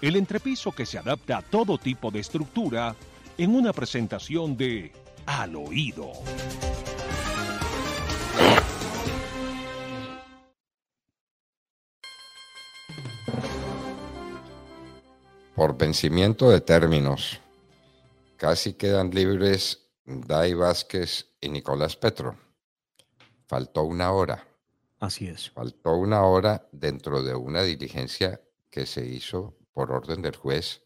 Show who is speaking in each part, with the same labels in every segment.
Speaker 1: el entrepiso que se adapta a todo tipo de estructura en una presentación de Al Oído.
Speaker 2: Por vencimiento de términos, casi quedan libres Dai Vázquez y Nicolás Petro. Faltó una hora.
Speaker 3: Así es.
Speaker 2: Faltó una hora dentro de una diligencia que se hizo por orden del juez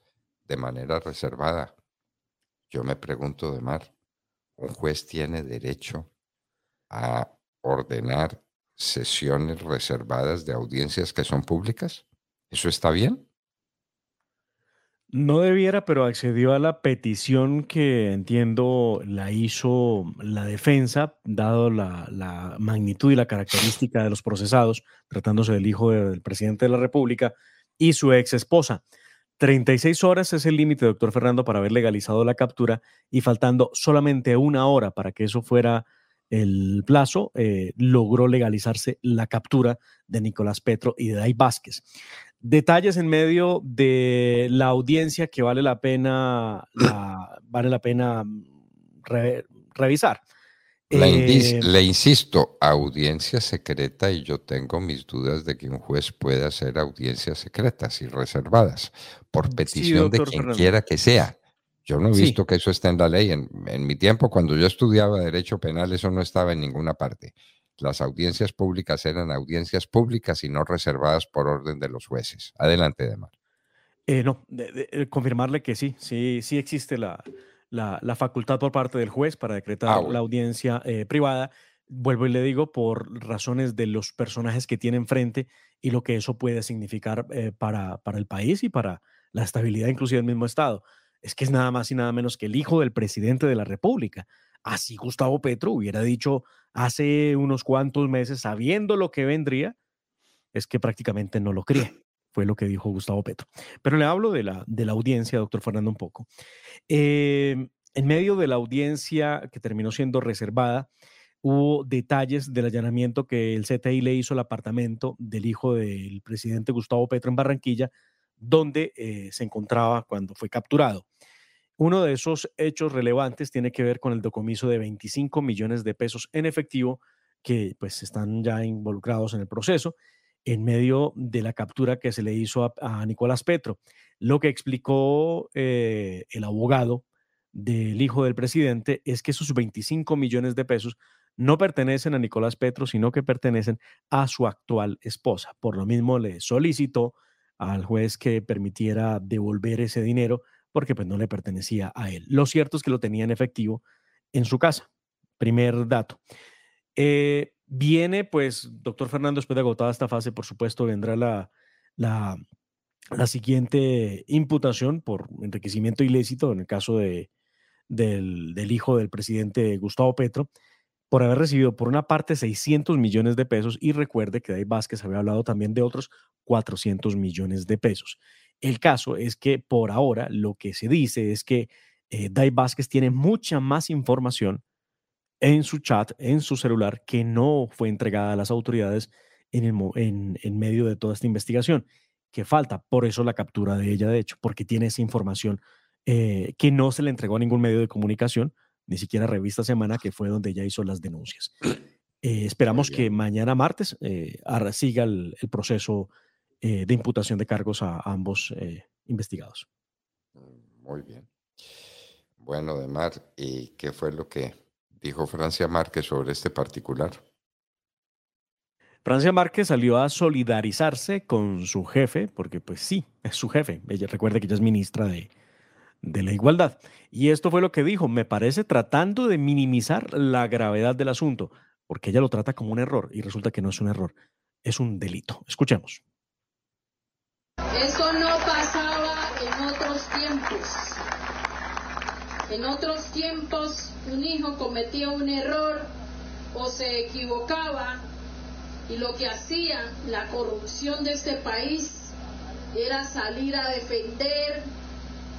Speaker 2: de manera reservada. Yo me pregunto, de Mar, ¿un juez tiene derecho a ordenar sesiones reservadas de audiencias que son públicas? ¿Eso está bien?
Speaker 3: No debiera, pero accedió a la petición que entiendo la hizo la defensa, dado la, la, magnitud y la característica de los procesados, tratándose del hijo del presidente de la República, y su ex esposa. 36 horas es el límite, doctor Fernando, para haber legalizado la captura y faltando solamente una hora para que eso fuera el plazo, eh, logró legalizarse la captura de Nicolás Petro y de Dai Vázquez. Detalles en medio de la audiencia que vale la pena, vale la pena mm, revisar.
Speaker 2: Eh, le, insisto, audiencia secreta y yo tengo mis dudas de que un juez pueda hacer audiencias secretas y reservadas por petición de quien quiera que sea. Yo no he visto que eso esté en la ley. En, en, mi tiempo, cuando yo estudiaba derecho penal, eso no estaba en ninguna parte. Las audiencias públicas eran audiencias públicas y no reservadas por orden de los jueces. Adelante, Demar.
Speaker 3: Eh, no, confirmarle que sí, sí, sí existe la, la, facultad por parte del juez para decretar ah, la audiencia eh, privada. Vuelvo y le digo, por razones de los personajes que tiene enfrente y lo que eso puede significar eh, para, para el país y para la estabilidad inclusive del mismo Estado. Es que es nada más y nada menos que el hijo del presidente de la República. Así Gustavo Petro hubiera dicho hace unos cuantos meses, sabiendo lo que vendría, es que prácticamente no lo cree fue lo que dijo Gustavo Petro. Pero le hablo de la, de la audiencia, doctor Fernando, un poco. Em, en medio de la audiencia que terminó siendo reservada, hubo detalles del allanamiento que el CTI le hizo al apartamento del hijo del presidente Gustavo Petro en Barranquilla, donde eh, se encontraba cuando fue capturado. Uno de esos hechos relevantes tiene que ver con el decomiso de 25 millones de pesos en efectivo que pues están ya involucrados en el proceso en medio de la captura que se le hizo a, Nicolás Petro. Lo que explicó eh, el abogado del hijo del presidente es que esos 25 millones de pesos no pertenecen a Nicolás Petro, sino que pertenecen a su actual esposa. Por lo mismo le solicitó al juez que permitiera devolver ese dinero porque pues no le pertenecía a él. Lo cierto es que lo tenía en efectivo en su casa. Primer dato. Eh, Viene, pues, doctor Fernando, después de agotada esta fase, por supuesto, vendrá la, la, siguiente imputación por enriquecimiento ilícito, en el caso de, del, del, hijo del presidente Gustavo Petro, por haber recibido por una parte 600 millones de pesos y recuerde que Dave Vázquez había hablado también de otros 400 millones de pesos. El caso es que por ahora lo que se dice es que eh, Dave Vázquez tiene mucha más información en su chat, en su celular, que no fue entregada a las autoridades en, el, en, medio de toda esta investigación, que falta. Por eso la captura de ella, de hecho, porque tiene esa información eh, que no se le entregó a ningún medio de comunicación, ni siquiera Revista Semana, que fue donde ella hizo las denuncias. Eh, esperamos que mañana martes eh, siga el, proceso de imputación de cargos a, ambos investigados.
Speaker 2: Mm, muy bien. Bueno, Demar, ¿y qué fue lo que dijo Francia Márquez sobre este particular?
Speaker 3: Francia Márquez salió a solidarizarse con su jefe, porque pues sí, es su jefe. Ella recuerda que ella es ministra de, de la igualdad. Y esto fue lo que dijo, me parece tratando de minimizar la gravedad del asunto, porque ella lo trata como un error y resulta que no es un error, es un delito. Escuchemos.
Speaker 4: Eso no pasaba en otros tiempos. En otros tiempos un hijo cometía un error o se equivocaba y lo que hacía la corrupción de este país era salir a defender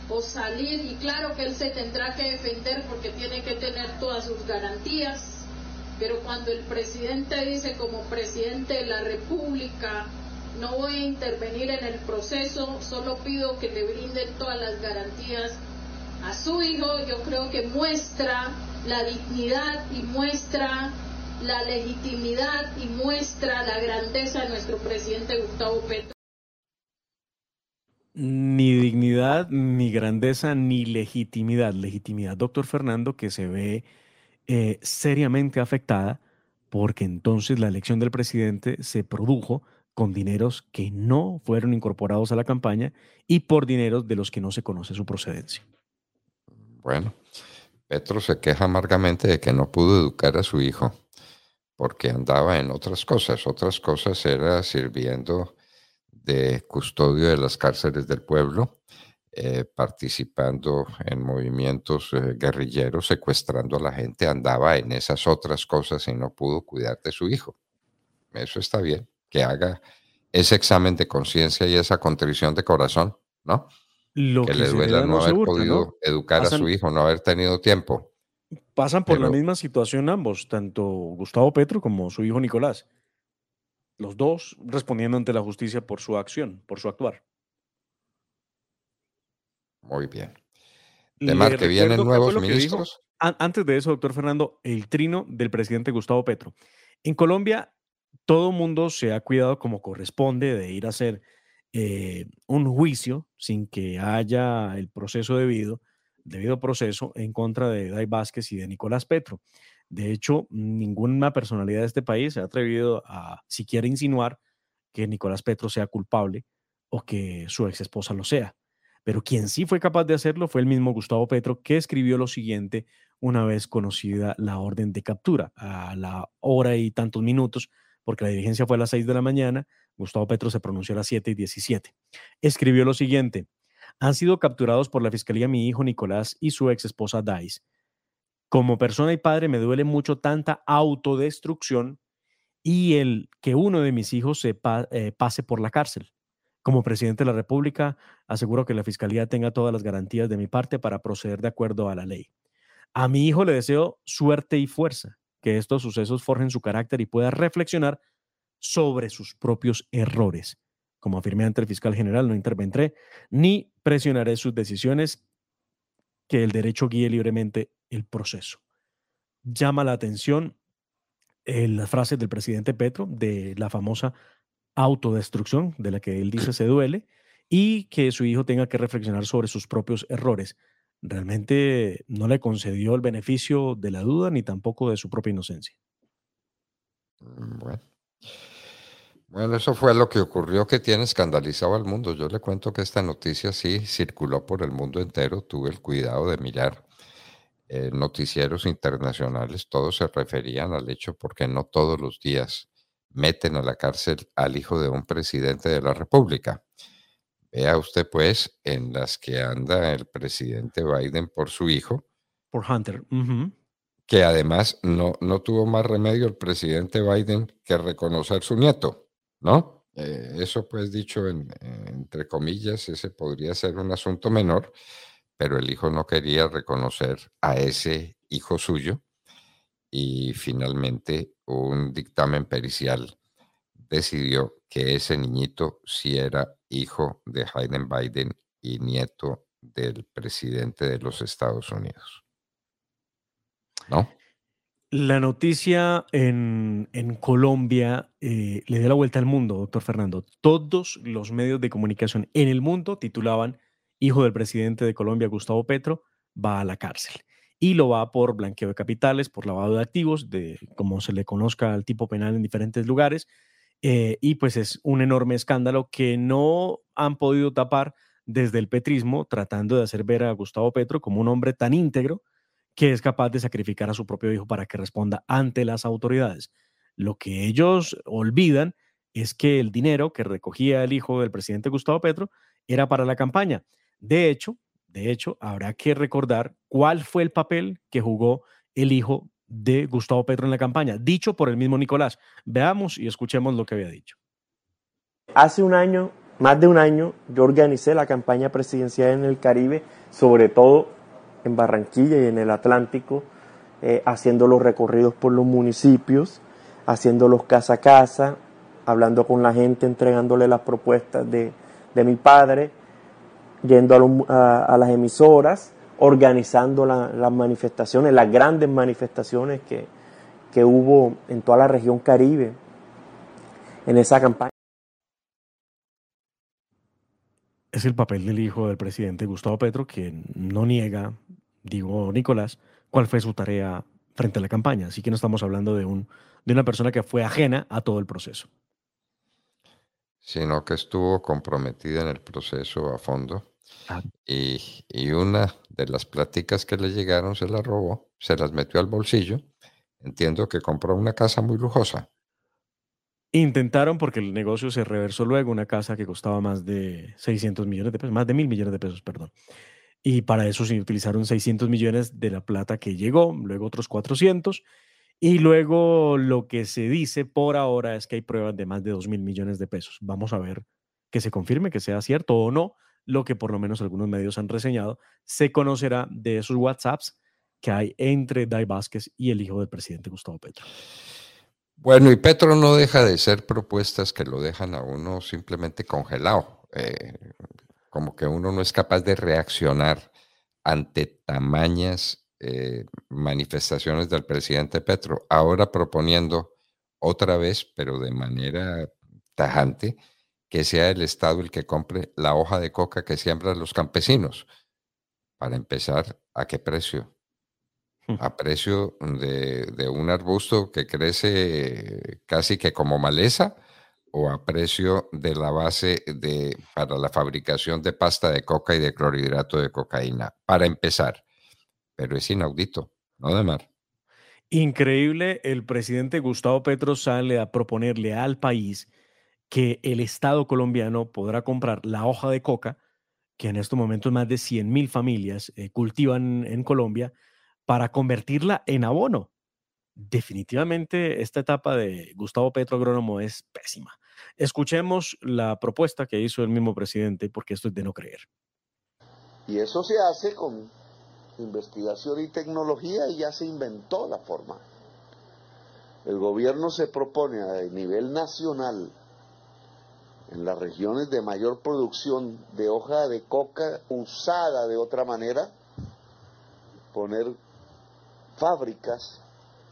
Speaker 4: o salir, y claro que él se tendrá que defender porque tiene que tener todas sus garantías, pero cuando el presidente dice como presidente de la República, no voy a intervenir en el proceso, solo pido que le brinden todas las garantías a su hijo, yo creo que muestra la dignidad y muestra la legitimidad y muestra la grandeza de nuestro presidente Gustavo Petro.
Speaker 3: Ni dignidad, ni grandeza, ni legitimidad. Legitimidad, doctor Fernando, que se ve eh, seriamente afectada porque entonces la elección del presidente se produjo con dineros que no fueron incorporados a la campaña y por dineros de los que no se conoce su procedencia.
Speaker 2: Bueno, Petro se queja amargamente de que no pudo educar a su hijo porque andaba en otras cosas. Otras cosas era sirviendo de custodio de las cárceles del pueblo, eh, participando en movimientos eh, guerrilleros, secuestrando a la gente, andaba en esas otras cosas y no pudo cuidar de su hijo. Eso está bien, que haga ese examen de conciencia y esa contrición de corazón, ¿no? Que, le duela no haber podido educar a su hijo, no haber tenido tiempo.
Speaker 3: Pasan por la misma situación ambos, tanto Gustavo Petro como su hijo Nicolás. Los dos respondiendo ante la justicia por su acción, por su actuar.
Speaker 2: Muy bien. De que vienen nuevos ministros.
Speaker 3: Antes de eso, doctor Fernando, el trino del presidente Gustavo Petro. En Colombia, todo mundo se ha cuidado como corresponde de ir a hacer eh, un juicio sin que haya el proceso debido debido proceso en contra de Dai Vázquez y de Nicolás Petro. De hecho, ninguna personalidad de este país se ha atrevido a siquiera insinuar que Nicolás Petro sea culpable o que su ex esposa lo sea. Pero quien sí fue capaz de hacerlo fue el mismo Gustavo Petro, que escribió lo siguiente una vez conocida la orden de captura, a la hora y tantos minutos, porque la diligencia fue a las 6 de la mañana, Gustavo Petro se pronunció a las 7 y 17. Escribió lo siguiente, han sido capturados por la fiscalía mi hijo Nicolás y su ex esposa Dice. Como persona y padre me duele mucho tanta autodestrucción y el que uno de mis hijos se eh, pase por la cárcel. Como presidente de la República, aseguro que la Fiscalía tenga todas las garantías de mi parte para proceder de acuerdo a la ley. A mi hijo le deseo suerte y fuerza, que estos sucesos forjen su carácter y pueda reflexionar sobre sus propios errores. Como afirmé ante el fiscal general, no intervendré ni presionaré sus decisiones, que el derecho guíe libremente el proceso. Llama la atención eh, las frases del presidente Petro de la famosa autodestrucción, de la que él dice se duele, y que su hijo tenga que reflexionar sobre sus propios errores. Realmente no le concedió el beneficio de la duda ni tampoco de su propia inocencia.
Speaker 2: Mm, bueno. Bueno, eso fue lo que ocurrió que tiene escandalizado al mundo. Yo le cuento que esta noticia sí circuló por el mundo entero. Tuve el cuidado de mirar eh, noticieros internacionales. Todos se referían al hecho porque no todos los días meten a la cárcel al hijo de un presidente de la República. Vea usted, pues, en las que anda el presidente Biden por su hijo.
Speaker 3: Por Hunter.
Speaker 2: Que además no, no tuvo más remedio el presidente Biden que reconocer su nieto. ¿No? Eh, eso pues dicho entre comillas, ese podría ser un asunto menor, pero el hijo no quería reconocer a ese hijo suyo y finalmente un dictamen pericial decidió que ese niñito sí era hijo de Hayden Biden y nieto del presidente de los Estados Unidos. ¿No?
Speaker 3: La noticia en, Colombia eh, le dio la vuelta al mundo, doctor Fernando. Todos los medios de comunicación en el mundo titulaban Hijo del presidente de Colombia, Gustavo Petro, va a la cárcel. Y lo va por blanqueo de capitales, por lavado de activos, de como se le conozca al tipo penal en diferentes lugares. Eh, y pues es un enorme escándalo que no han podido tapar desde el petrismo, tratando de hacer ver a Gustavo Petro como un hombre tan íntegro que es capaz de sacrificar a su propio hijo para que responda ante las autoridades. Lo que ellos olvidan es que el dinero que recogía el hijo del presidente Gustavo Petro era para la campaña. De hecho, de hecho, habrá que recordar cuál fue el papel que jugó el hijo de Gustavo Petro en la campaña, dicho por el mismo Nicolás. Veamos y escuchemos lo que había dicho.
Speaker 5: Hace un año, más de un año, yo organicé la campaña presidencial en el Caribe, sobre todo en Barranquilla y en el Atlántico, eh, haciendo los recorridos por los municipios, haciendo los casa a casa, hablando con la gente, entregándole las propuestas de, mi padre, yendo a, las emisoras, organizando las manifestaciones, las grandes manifestaciones que, que hubo en toda la región caribe en esa campaña.
Speaker 3: Es el papel del hijo del presidente Gustavo Petro, que no niega digo Nicolás, cuál fue su tarea frente a la campaña. Así que no estamos hablando de, un, de una persona que fue ajena a todo el proceso.
Speaker 2: Sino que estuvo comprometida en el proceso a fondo. Ah. Y, y, una de las pláticas que le llegaron se la robó, se las metió al bolsillo. Entiendo que compró una casa muy lujosa.
Speaker 3: Intentaron porque el negocio se reversó luego, una casa que costaba más de 600 millones de pesos, más de mil millones de pesos, perdón. Y para eso se utilizaron 600 millones de la plata que llegó, luego otros 400. Y luego lo que se dice por ahora es que hay pruebas de más de 2 mil millones de pesos. Vamos a ver que se confirme que sea cierto o no. Lo que por lo menos algunos medios han reseñado, se conocerá de esos WhatsApps que hay entre Dai Vázquez y el hijo del presidente Gustavo Petro.
Speaker 2: Bueno, y Petro no deja de ser propuestas que lo dejan a uno simplemente congelado. Eh, como que uno no es capaz de reaccionar ante tamañas eh, manifestaciones del presidente Petro, ahora proponiendo otra vez, pero de manera tajante, que sea el Estado el que compre la hoja de coca que siembran los campesinos. Para empezar, ¿a qué precio? A precio de, de un arbusto que crece casi que como maleza o a precio de la base de, para la fabricación de pasta de coca y de clorhidrato de cocaína, para empezar. Pero es inaudito, ¿no, Demar?
Speaker 3: Increíble, el presidente Gustavo Petro sale a proponerle al país que el Estado colombiano podrá comprar la hoja de coca, que en estos momentos más de 100 mil familias eh, cultivan en Colombia, para convertirla en abono. Definitivamente esta etapa de Gustavo Petro Agrónomo es pésima. Escuchemos la propuesta que hizo el mismo presidente, porque esto es de no creer.
Speaker 6: Y eso se hace con investigación y tecnología y ya se inventó la forma. El gobierno se propone a nivel nacional, en las regiones de mayor producción de hoja de coca usada de otra manera, poner fábricas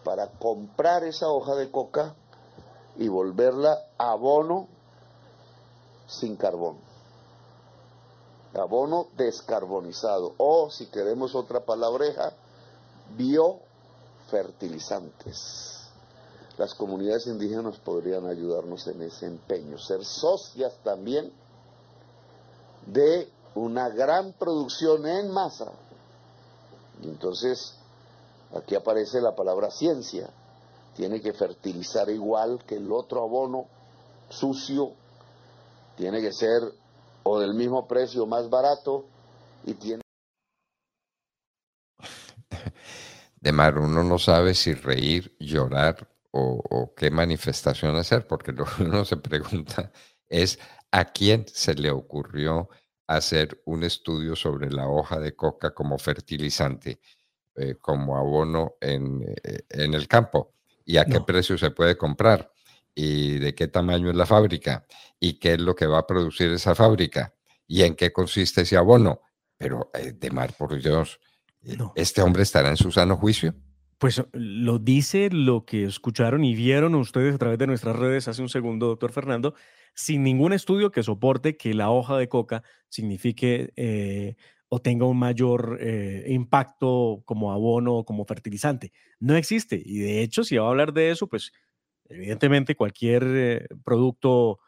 Speaker 6: para comprar esa hoja de coca y volverla abono sin carbón. Abono descarbonizado o, si queremos otra palabreja, biofertilizantes. Las comunidades indígenas podrían ayudarnos en ese empeño, ser socias también de una gran producción en masa. entonces, aquí aparece la palabra ciencia. Tiene que fertilizar igual que el otro abono sucio, tiene que ser o del mismo precio más barato y tiene...
Speaker 2: De mar, uno no sabe si reír, llorar o, qué manifestación hacer, porque lo que uno se pregunta es a quién se le ocurrió hacer un estudio sobre la hoja de coca como fertilizante, eh, como abono en, eh, en el campo y a qué precio se puede comprar y de qué tamaño es la fábrica y qué es lo que va a producir esa fábrica y en qué consiste ese abono. Pero, eh, de mar, por Dios, ¿este hombre estará en su sano juicio?
Speaker 3: Pues lo dice lo que escucharon y vieron ustedes a través de nuestras redes hace un segundo, doctor Fernando, sin ningún estudio que soporte que la hoja de coca signifique eh, o tenga un mayor eh, impacto como abono o como fertilizante. No existe. Y de hecho, si va a hablar de eso, pues evidentemente cualquier eh, producto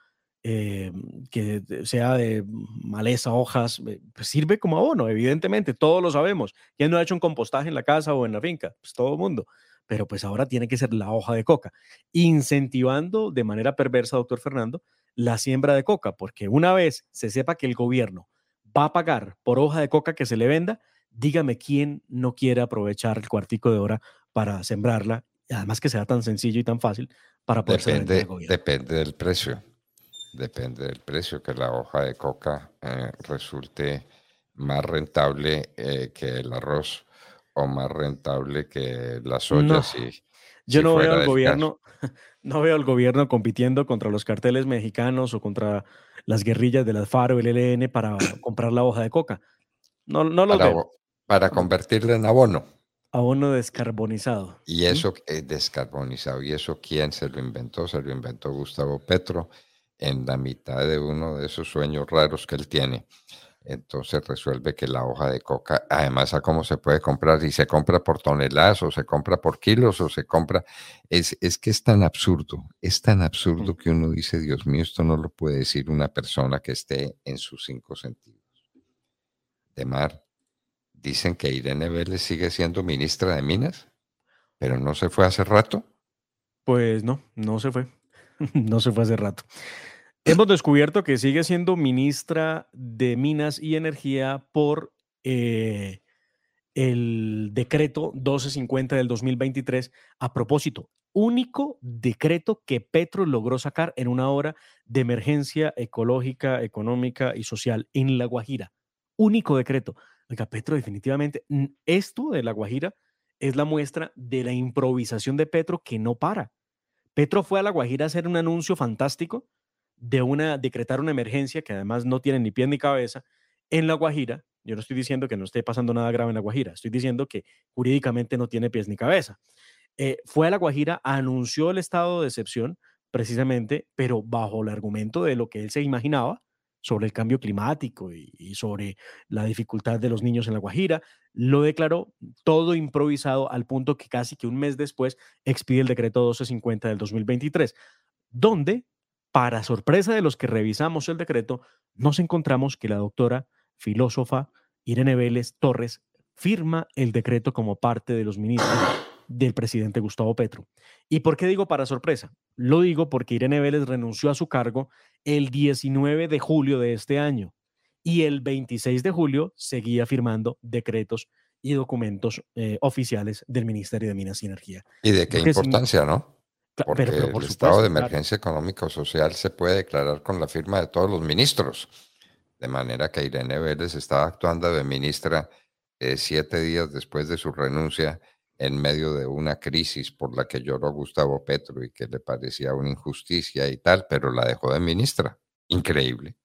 Speaker 3: eh, que sea de maleza, hojas, pues sirve como abono, evidentemente, todos lo sabemos. ¿Quién no ha hecho un compostaje en la casa o en la finca? Pues todo el mundo. Pero pues ahora tiene que ser la hoja de coca, incentivando de manera perversa, doctor Fernando, la siembra de coca, porque una vez se sepa que el gobierno va a pagar por hoja de coca que se le venda, dígame quién no quiere aprovechar el cuartico de hora para sembrarla, además que sea tan sencillo y tan fácil para poder
Speaker 2: depende, depende del precio, depende del precio que la hoja de coca eh, resulte más rentable eh, que el arroz o más rentable que las soya.
Speaker 3: yo no veo al gobierno, no veo al gobierno compitiendo contra los carteles mexicanos o contra las guerrillas de las FARC o el ELN para comprar la hoja de coca. No, no lo
Speaker 2: para,
Speaker 3: veo.
Speaker 2: Para convertirla en abono.
Speaker 3: Abono descarbonizado.
Speaker 2: Y eso es descarbonizado. ¿Y eso quién se lo inventó? Se lo inventó Gustavo Petro en la mitad de uno de esos sueños raros que él tiene. Entonces resuelve que la hoja de coca, además a cómo se puede comprar, y se compra por toneladas, o se compra por kilos, o se compra, es, es que es tan absurdo, es tan absurdo que uno dice, Dios mío, esto no lo puede decir una persona que esté en sus cinco sentidos. De mar, dicen que Irene Vélez sigue siendo ministra de Minas, pero no se fue hace rato.
Speaker 3: Pues no, no se fue, no se fue hace rato. Hemos descubierto que sigue siendo ministra de Minas y Energía por eh, el decreto 1250 del 2023. A propósito, único decreto que Petro logró sacar en una hora de emergencia ecológica, económica y social en La Guajira. Único decreto. Oiga, Petro, definitivamente, esto de La Guajira es la muestra de la improvisación de Petro que no para. Petro fue a La Guajira a hacer un anuncio fantástico de una, decretar una emergencia que además no tiene ni pie ni cabeza en La Guajira. Yo no estoy diciendo que no esté pasando nada grave en La Guajira, estoy diciendo que jurídicamente no tiene pies ni cabeza. Eh, fue a La Guajira, anunció el estado de excepción precisamente, pero bajo el argumento de lo que él se imaginaba sobre el cambio climático y, y, sobre la dificultad de los niños en La Guajira, lo declaró todo improvisado al punto que casi que un mes después expide el decreto 1250 del 2023, donde para sorpresa de los que revisamos el decreto, nos encontramos que la doctora filósofa Irene Vélez Torres firma el decreto como parte de los ministros del presidente Gustavo Petro. ¿Y por qué digo para sorpresa? Lo digo porque Irene Vélez renunció a su cargo el 19 de julio de este año y el 26 de julio seguía firmando decretos y documentos eh, oficiales del Ministerio de Minas y Energía.
Speaker 2: ¿Y de qué importancia, no? Porque el estado de emergencia económica o social se puede declarar con la firma de todos los ministros. De manera que Irene Vélez estaba actuando de ministra eh, siete días después de su renuncia en medio de una crisis por la que lloró Gustavo Petro y que le parecía una injusticia y tal, pero la dejó de ministra. Increíble.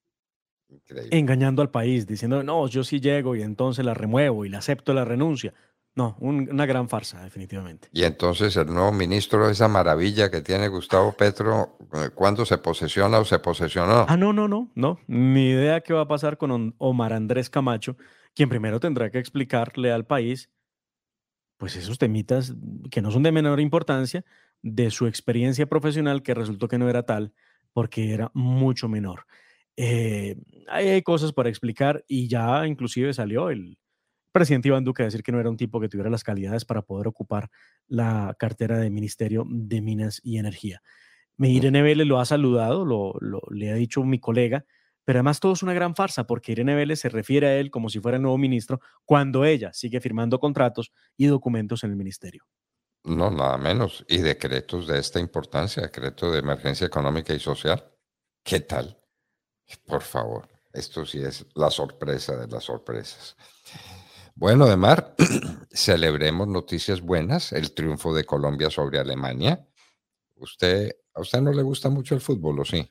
Speaker 3: Engañando al país, diciendo, no, yo sí llego y entonces la remuevo y le acepto la renuncia. No, una gran farsa, definitivamente.
Speaker 2: Y entonces el nuevo ministro, esa maravilla que tiene Gustavo Petro, eh, ¿cuándo se posesiona o se posesionó?
Speaker 3: Ah, no, no, no, no. Ni idea qué va a pasar con Omar Andrés Camacho, quien primero tendrá que explicarle al país, pues esos temitas que no son de menor importancia, de su experiencia profesional, que resultó que no era tal, porque era mucho menor. Eh, hay cosas para explicar y ya inclusive salió el, presidente Iván Duque a decir que no era un tipo que tuviera las calidades para poder ocupar la cartera de Ministerio de Minas y Energía. Irene Vélez lo ha saludado, lo, le ha dicho mi colega, pero además todo es una gran farsa porque Irene Vélez se refiere a él como si fuera el nuevo ministro cuando ella sigue firmando contratos y documentos en el ministerio.
Speaker 2: No, nada menos. Y decretos de esta importancia, decreto de emergencia económica y social. ¿Qué tal? Por favor, esto sí es la sorpresa de las sorpresas. Bueno, Demar, celebremos noticias buenas, el triunfo de Colombia sobre Alemania. ¿Usted, ¿A usted no le gusta mucho el fútbol o sí?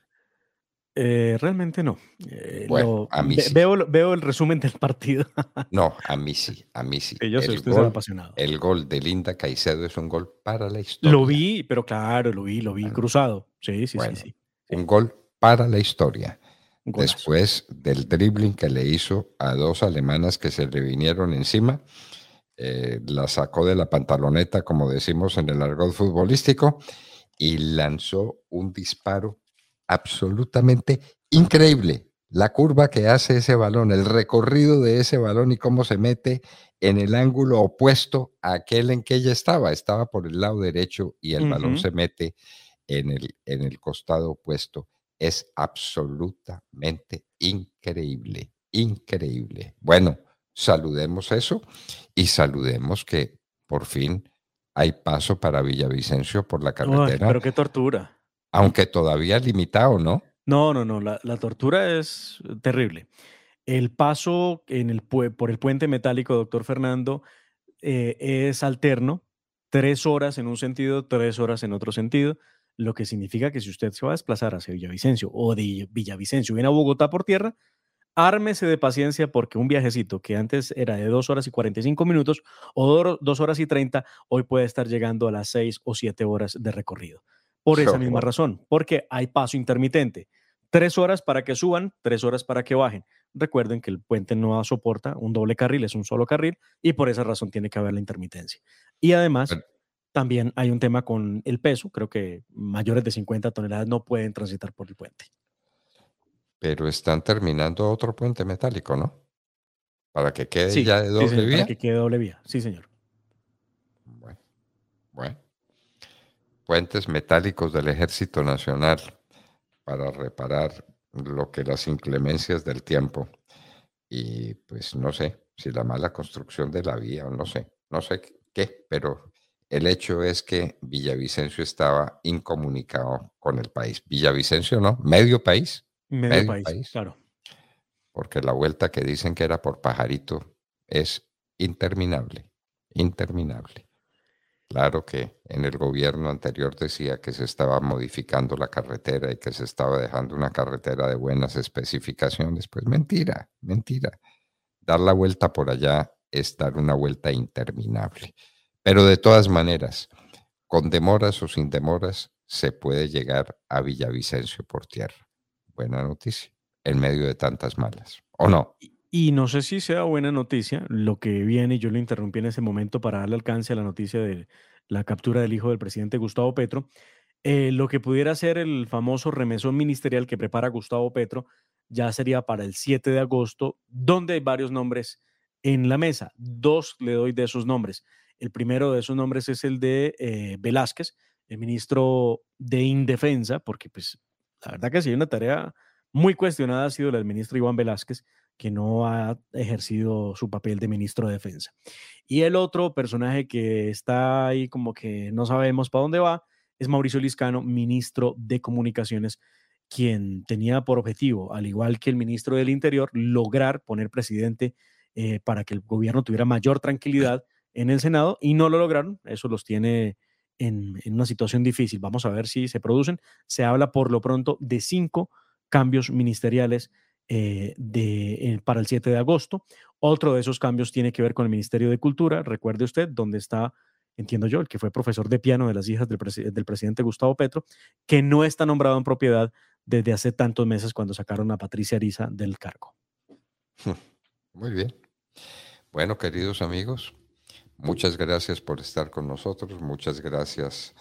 Speaker 3: Eh, realmente no. Eh,
Speaker 2: bueno, a mí sí.
Speaker 3: veo, veo, el resumen del partido.
Speaker 2: no, a mí sí, a mí sí.
Speaker 3: yo sé, usted gol, apasionado.
Speaker 2: El gol de Linda Caicedo es un gol para la historia.
Speaker 3: Lo vi, pero claro, lo vi, lo vi cruzado. Sí, sí, sí, sí.
Speaker 2: Un gol para la historia. Después del dribbling que le hizo a dos alemanas que se le vinieron encima, eh, la sacó de la pantaloneta, como decimos en el argot futbolístico, y lanzó un disparo absolutamente increíble. La curva que hace ese balón, el recorrido de ese balón y cómo se mete en el ángulo opuesto a aquel en que ella estaba. Estaba por el lado derecho y el balón se mete en el, en el costado opuesto. Es absolutamente increíble, increíble. Bueno, saludemos eso y saludemos que por fin hay paso para Villavicencio por la carretera.
Speaker 3: pero qué tortura
Speaker 2: aunque todavía limitado, ¿no?
Speaker 3: No, no, no, la, tortura es terrible. El paso en el, por el puente metálico, doctor Fernando, eh, es alterno, tres horas en un sentido, tres horas en otro sentido, lo que significa que si usted se va a desplazar hacia Villavicencio o de Villavicencio viene a Bogotá por tierra, ármese de paciencia porque un viajecito que antes era de dos horas y 45 minutos o dos horas y 30, hoy puede estar llegando a las seis o siete horas de recorrido por esa misma razón, porque hay paso intermitente. Tres horas para que suban, tres horas para que bajen. Recuerden que el puente no soporta un doble carril, es un solo carril y por esa razón tiene que haber la intermitencia. Y además, también hay un tema con el peso. Creo que mayores de 50 toneladas no pueden transitar por el puente.
Speaker 2: Pero están terminando otro puente metálico, ¿no? Para que quede ya de doble vía. Para
Speaker 3: que quede doble vía, sí, señor.
Speaker 2: Bueno, bueno puentes metálicos del Ejército Nacional para reparar lo que las inclemencias del tiempo. Y pues no sé si la mala construcción de la vía o no sé, no sé qué, pero el hecho es que Villavicencio estaba incomunicado con el país. Villavicencio no, medio país.
Speaker 3: Medio, país, claro.
Speaker 2: Porque la vuelta que dicen que era por pajarito es interminable, interminable. Claro que en el gobierno anterior decía que se estaba modificando la carretera y que se estaba dejando una carretera de buenas especificaciones. Pues mentira, mentira. Dar la vuelta por allá es dar una vuelta interminable. Pero de todas maneras, con demoras o sin demoras, se puede llegar a Villavicencio por tierra. Buena noticia, en medio de tantas malas. ¿O no?
Speaker 3: Y no sé si sea buena noticia lo que viene, yo lo interrumpí en ese momento para darle alcance a la noticia de la captura del hijo del presidente Gustavo Petro. Eh, lo que pudiera ser el famoso remesón ministerial que prepara Gustavo Petro ya sería para el 7 de agosto, donde hay varios nombres en la mesa. Dos le doy de esos nombres. El primero de esos nombres es el de eh, Velázquez, el ministro de Indefensa, porque pues la verdad que sí una tarea muy cuestionada ha sido la del ministro Iván Velázquez, que no ha ejercido su papel de ministro de Defensa. Y el otro personaje que está ahí como que no sabemos para dónde va es Mauricio Liscano, ministro de Comunicaciones, quien tenía por objetivo, al igual que el ministro del Interior, lograr poner presidente eh, para que el gobierno tuviera mayor tranquilidad en el Senado y no lo lograron. Eso los tiene en, una situación difícil. Vamos a ver si se producen. Se habla por lo pronto de cinco cambios ministeriales eh, eh, para el 7 de agosto. Otro de esos cambios tiene que ver con el Ministerio de Cultura, recuerde usted, donde está, entiendo yo, el que fue profesor de piano de las hijas del, del presidente Gustavo Petro, que no está nombrado en propiedad desde hace tantos meses cuando sacaron a Patricia Ariza del cargo.
Speaker 2: Muy bien. Bueno, queridos amigos, muchas gracias por estar con nosotros. Muchas gracias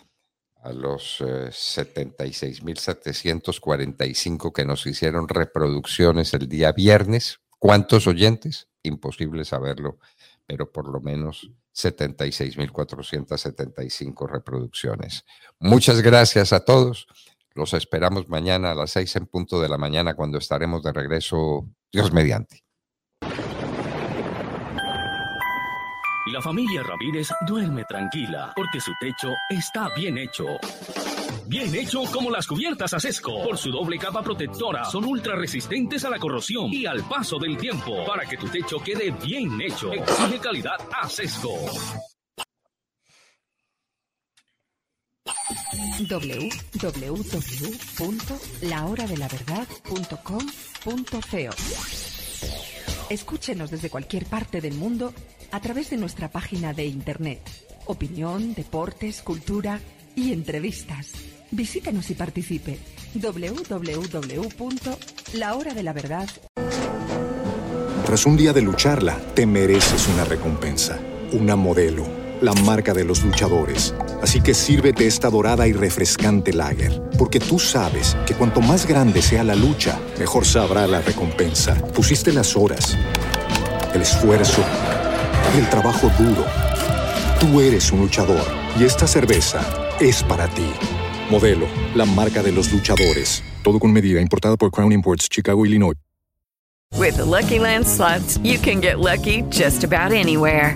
Speaker 2: a los 76.745 eh, que nos hicieron reproducciones el día viernes. ¿Cuántos oyentes? Imposible saberlo, pero por lo menos 76.475 reproducciones. Muchas gracias a todos. Los esperamos mañana a las seis en punto de la mañana cuando estaremos de regreso, Dios mediante.
Speaker 7: La familia Ramírez duerme tranquila porque su techo está bien hecho. Bien hecho como las cubiertas Acesco. Por su doble capa protectora, son ultra resistentes a la corrosión y al paso del tiempo. Para que tu techo quede bien hecho, exige calidad Acesco.
Speaker 8: www.lahoradelaverdad.com.co. Escúchenos desde cualquier parte del mundo a través de nuestra página de internet. Opinión, deportes, cultura y entrevistas. Visítenos y participe. www.lahoradelaverdad.com
Speaker 9: tras un día de lucharla, te mereces una recompensa, una modelo, la marca de los luchadores. Así que sírvete esta dorada y refrescante lager, porque tú sabes que cuanto más grande sea la lucha, mejor sabrá la recompensa. Pusiste las horas, el esfuerzo, el trabajo duro. Tú eres un luchador y esta cerveza es para ti. Modelo, la marca de los luchadores. Todo con medida, importada por Crown Imports, Chicago, Illinois.
Speaker 10: With the Lucky Land slots, you can get lucky just about anywhere.